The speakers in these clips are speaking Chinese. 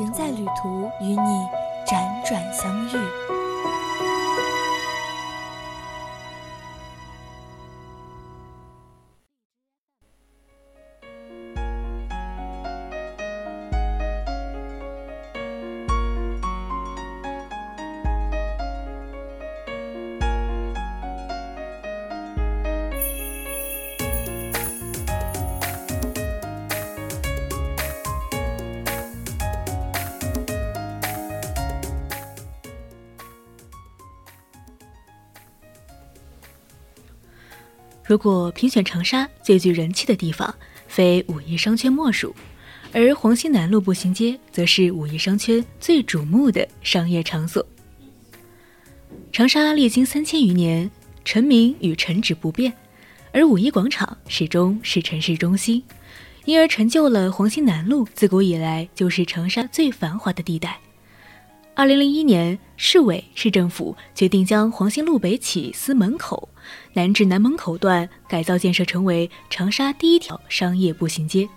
人在旅途，与你辗转相遇。如果评选长沙最具人气的地方，非五一商圈莫属，而黄兴南路步行街则是五一商圈最瞩目的商业场所。长沙历经三千余年，臣民与臣职不变，而五一广场始终是城市中心，因而成就了黄兴南路自古以来就是长沙最繁华的地带。二零零一年，市委市政府决定将黄兴路北起司门口。南至南门口段改造建设成为长沙第一条商业步行街，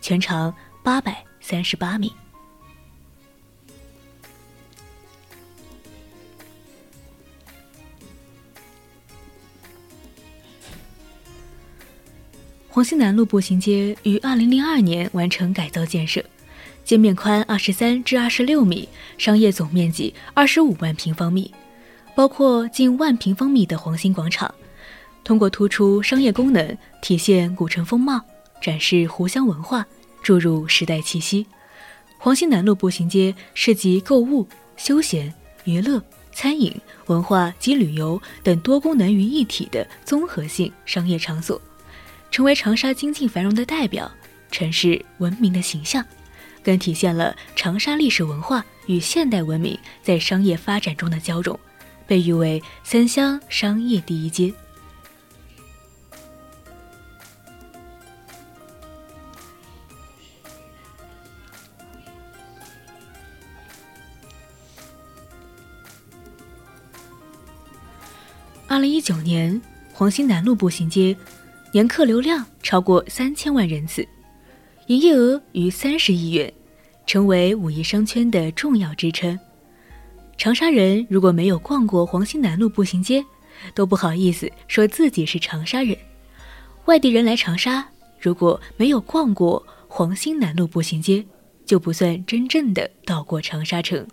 全长八百三十八米。黄兴南路步行街于二零零二年完成改造建设，街面宽二十三至二十六米，商业总面积二十五万平方米，包括近万平方米的黄兴广场。通过突出商业功能，体现古城风貌，展示湖湘文化，注入时代气息。黄兴南路步行街涉及购物、休闲、娱乐、餐饮、文化及旅游等多功能于一体的综合性商业场所，成为长沙经济繁荣的代表，城市文明的形象，更体现了长沙历史文化与现代文明在商业发展中的交融，被誉为三湘商业第一街。二零一九年，黄兴南路步行街年客流量超过三千万人次，营业额逾三十亿元，成为五一商圈的重要支撑。长沙人如果没有逛过黄兴南路步行街，都不好意思说自己是长沙人；外地人来长沙，如果没有逛过黄兴南路步行街，就不算真正的到过长沙城。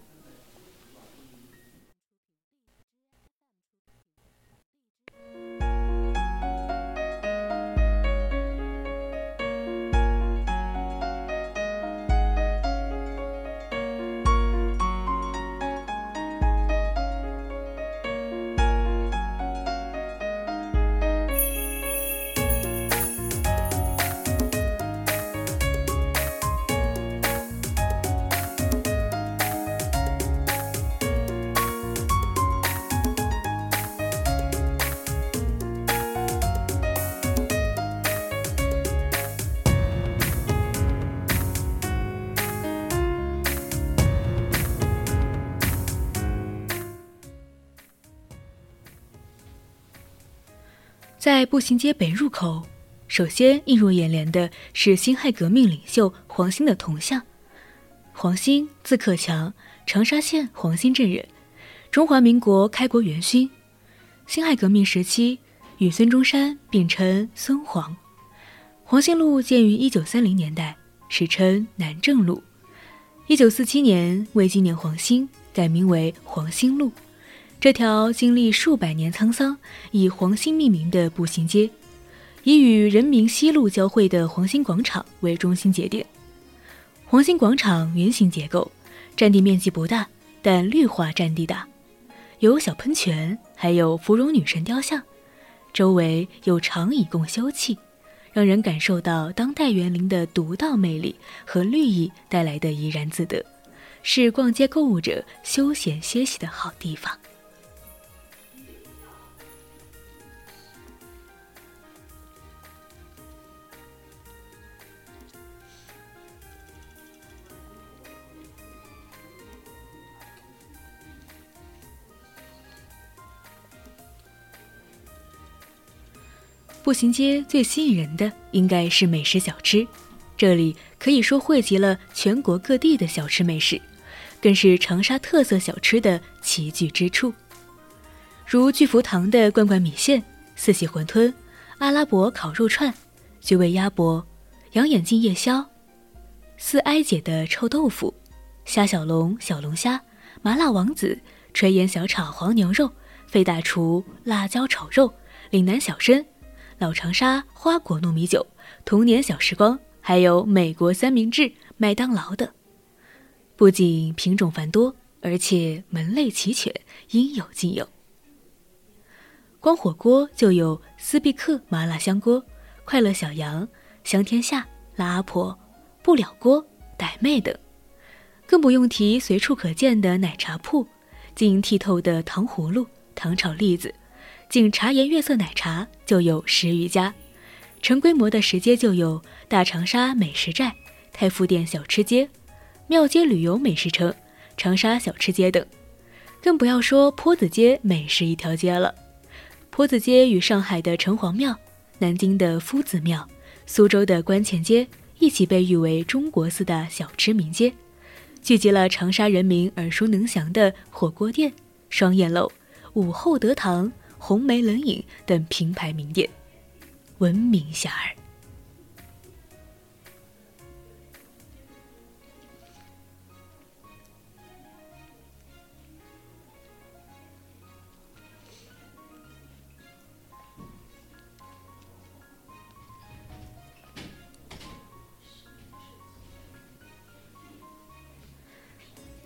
在步行街北入口，首先映入眼帘的是辛亥革命领袖黄兴的铜像。黄兴，字克强，长沙县黄兴镇人，中华民国开国元勋。辛亥革命时期，与孙中山并称孙黄。黄兴路建于一九三零年代，史称南正路。一九四七年为纪念黄兴，改名为黄兴路。这条经历数百年沧桑、以黄兴命名的步行街，以与人民西路交汇的黄兴广场为中心节点。黄兴广场圆形结构，占地面积不大，但绿化占地大，有小喷泉，还有芙蓉女神雕像，周围有长椅供休憩，让人感受到当代园林的独到魅力和绿意带来的怡然自得，是逛街购物者休闲歇息的好地方。步行街最吸引人的应该是美食小吃，这里可以说汇集了全国各地的小吃美食，更是长沙特色小吃的齐聚之处。如聚福堂的罐罐米线、四喜馄饨、阿拉伯烤肉串、绝味鸭脖、养眼镜夜宵、四哀姐的臭豆腐、虾小龙、小龙虾、麻辣王子、垂涎小炒黄牛肉、费大厨辣椒炒肉、岭南小生。老长沙花果糯米酒、童年小时光，还有美国三明治、麦当劳等，不仅品种繁多，而且门类齐全，应有尽有。光火锅就有斯必克麻辣香锅、快乐小羊、香天下、辣阿婆、不了锅、傣妹等，更不用提随处可见的奶茶铺，晶莹剔透的糖葫芦、糖炒栗子。仅茶颜悦色奶茶就有十余家，成规模的食街就有大长沙美食寨、太傅店小吃街、庙街旅游美食城、长沙小吃街等，更不要说坡子街美食一条街了。坡子街与上海的城隍庙、南京的夫子庙、苏州的观前街一起被誉为中国四大小吃名街，聚集了长沙人民耳熟能详的火锅店、双燕楼、午后德堂。红梅冷饮等品牌名店，闻名遐迩。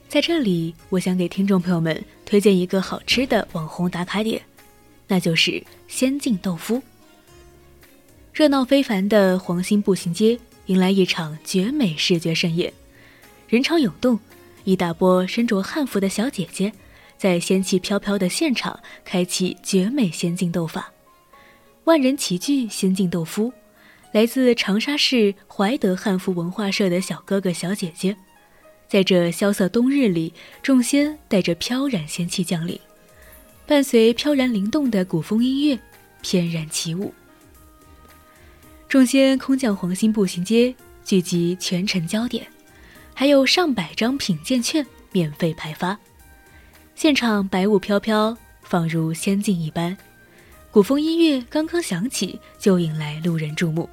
在这里，我想给听众朋友们推荐一个好吃的网红打卡点。那就是仙境豆腐。热闹非凡的黄兴步行街迎来一场绝美视觉盛宴，人潮涌动，一大波身着汉服的小姐姐在仙气飘飘的现场开启绝美仙境斗法。万人齐聚仙境豆腐，来自长沙市怀德汉服文化社的小哥哥小姐姐，在这萧瑟冬日里，众仙带着飘然仙气降临。伴随飘然灵动的古风音乐，翩然起舞。众仙空降黄兴步行街，聚集全城焦点，还有上百张品鉴券免费派发。现场白雾飘飘，仿如仙境一般。古风音乐刚刚响起，就引来路人注目。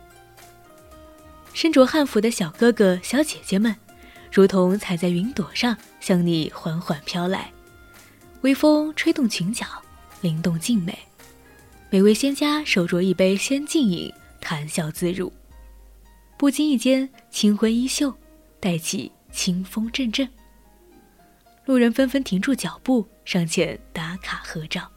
身着汉服的小哥哥小姐姐们，如同踩在云朵上，向你缓缓飘来。微风吹动裙角，灵动静美。每位仙家手酌一杯仙境饮，谈笑自如。不经意间，清辉衣袖，带起清风阵阵。路人纷纷停住脚步，上前打卡合照。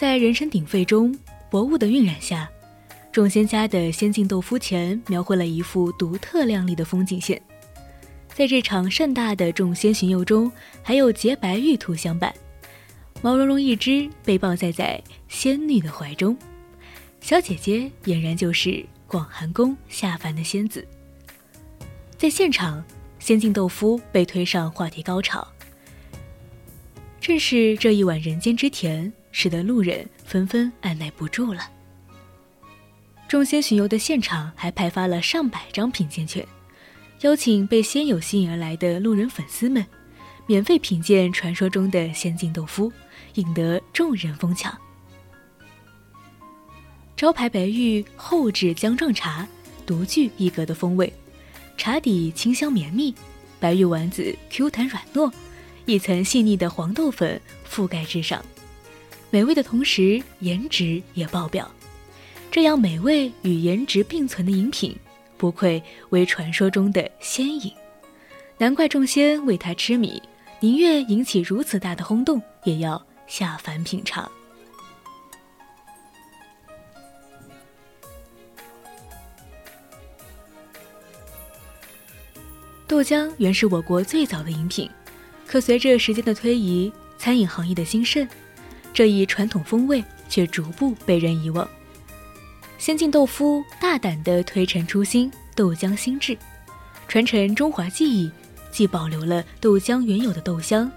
在人声鼎沸中，薄雾的晕染下，众仙家的仙境豆腐前描绘了一幅独特亮丽的风景线。在这场盛大的众仙巡游中，还有洁白玉兔相伴，毛茸茸一只被抱在在仙女的怀中，小姐姐俨然就是广寒宫下凡的仙子。在现场，仙境豆腐被推上话题高潮，正是这一碗人间之甜。使得路人纷纷按耐不住了。众仙巡游的现场还派发了上百张品鉴券，邀请被仙友吸引而来的路人粉丝们，免费品鉴传说中的仙境豆腐，引得众人疯抢。招牌白玉厚制姜撞茶，独具一格的风味。茶底清香绵密，白玉丸子 Q 弹软糯，一层细腻的黄豆粉覆盖之上，美味的同时颜值也爆表。这样美味与颜值并存的饮品，不愧为传说中的仙饮，难怪众仙为它痴迷，宁愿引起如此大的轰动，也要下凡品尝。豆浆原是我国最早的饮品，可随着时间的推移，餐饮行业的兴盛，这一传统风味却逐步被人遗忘。先进豆腐大胆地推陈出新，豆浆新制，传承中华技艺，既保留了豆浆原有的豆香、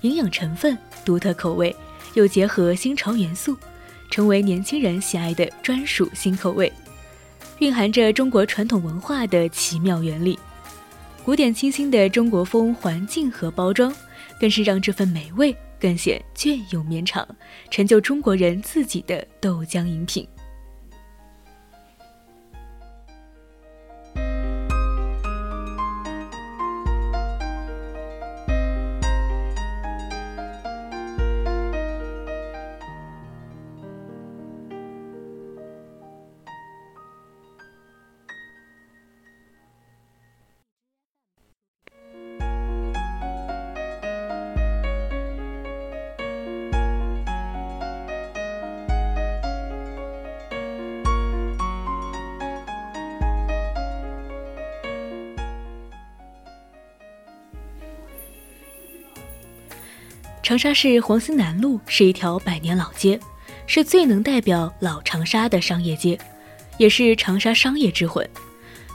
营养成分、独特口味，又结合新潮元素，成为年轻人喜爱的专属新口味，蕴含着中国传统文化的奇妙原理。古典清新的中国风环境和包装，更是让这份美味更显隽永绵长，成就中国人自己的豆浆饮品。长沙市黄兴南路是一条百年老街，是最能代表老长沙的商业街，也是长沙商业之魂。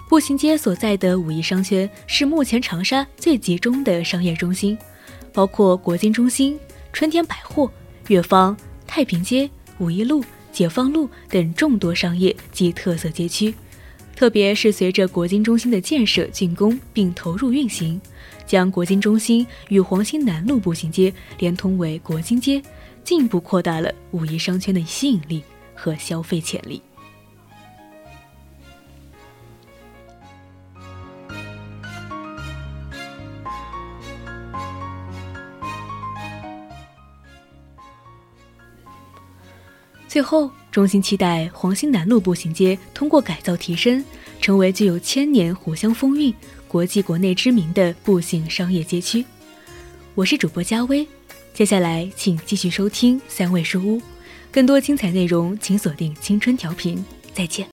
步行街所在的五一商圈是目前长沙最集中的商业中心，包括国金中心、春天百货、悦坊、太平街、五一路、解放路等众多商业及特色街区。特别是随着国金中心的建设竣工并投入运行。将国金中心与黄兴南路步行街连通为国金街，进一步扩大了五一商圈的吸引力和消费潜力。最后，衷心期待黄兴南路步行街通过改造提升，成为具有千年湖湘风韵。国际国内知名的步行商业街区，我是主播佳薇，接下来请继续收听三味书屋，更多精彩内容请锁定青春调频，再见。